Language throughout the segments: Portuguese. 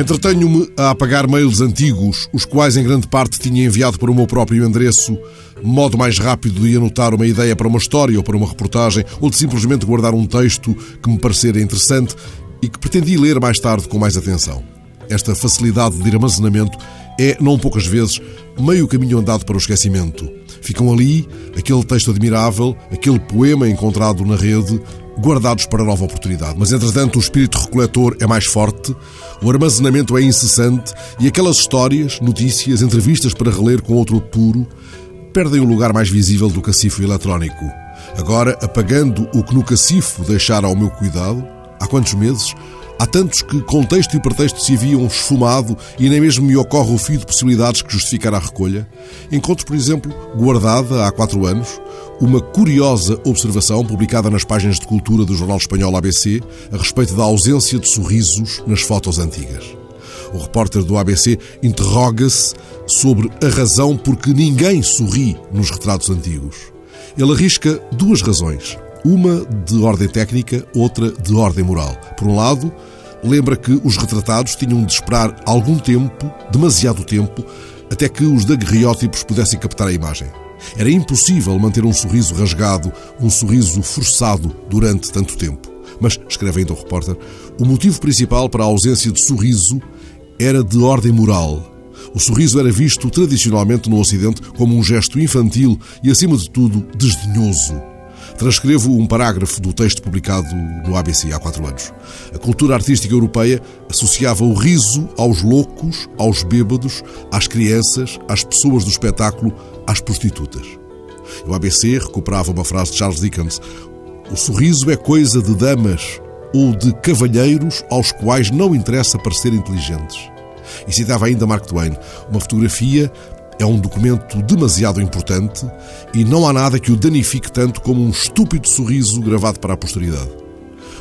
Entretenho-me a apagar mails antigos, os quais em grande parte tinha enviado para o meu próprio endereço, modo mais rápido de anotar uma ideia para uma história ou para uma reportagem, ou de simplesmente guardar um texto que me parecera interessante e que pretendi ler mais tarde com mais atenção. Esta facilidade de armazenamento é, não poucas vezes, meio caminho andado para o esquecimento. Ficam ali aquele texto admirável, aquele poema encontrado na rede, guardados para nova oportunidade. Mas, entretanto, o espírito recoletor é mais forte, o armazenamento é incessante e aquelas histórias, notícias, entrevistas para reler com outro puro perdem o lugar mais visível do cacifo eletrónico. Agora, apagando o que no cacifo deixara ao meu cuidado, há quantos meses, Há tantos que, com texto e pretexto, se haviam esfumado e nem mesmo me ocorre o fio de possibilidades que justificar a recolha. Encontro, por exemplo, guardada há quatro anos, uma curiosa observação publicada nas páginas de cultura do jornal espanhol ABC a respeito da ausência de sorrisos nas fotos antigas. O repórter do ABC interroga-se sobre a razão por que ninguém sorri nos retratos antigos. Ele arrisca duas razões. Uma de ordem técnica, outra de ordem moral. Por um lado, lembra que os retratados tinham de esperar algum tempo, demasiado tempo, até que os daguerreótipos pudessem captar a imagem. Era impossível manter um sorriso rasgado, um sorriso forçado durante tanto tempo. Mas, escreve ainda o repórter, o motivo principal para a ausência de sorriso era de ordem moral. O sorriso era visto tradicionalmente no Ocidente como um gesto infantil e, acima de tudo, desdenhoso. Transcrevo um parágrafo do texto publicado no ABC há quatro anos. A cultura artística europeia associava o riso aos loucos, aos bêbados, às crianças, às pessoas do espetáculo, às prostitutas. O ABC recuperava uma frase de Charles Dickens: O sorriso é coisa de damas ou de cavalheiros aos quais não interessa parecer inteligentes. E citava ainda Mark Twain: Uma fotografia é um documento demasiado importante e não há nada que o danifique tanto como um estúpido sorriso gravado para a posteridade.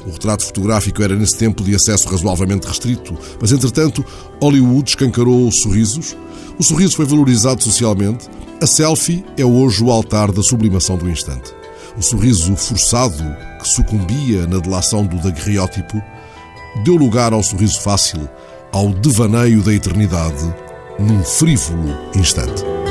O retrato fotográfico era nesse tempo de acesso razoavelmente restrito, mas entretanto Hollywood escancarou sorrisos, o sorriso foi valorizado socialmente, a selfie é hoje o altar da sublimação do instante. O sorriso forçado que sucumbia na delação do daguerreótipo deu lugar ao sorriso fácil, ao devaneio da eternidade num frívolo instante.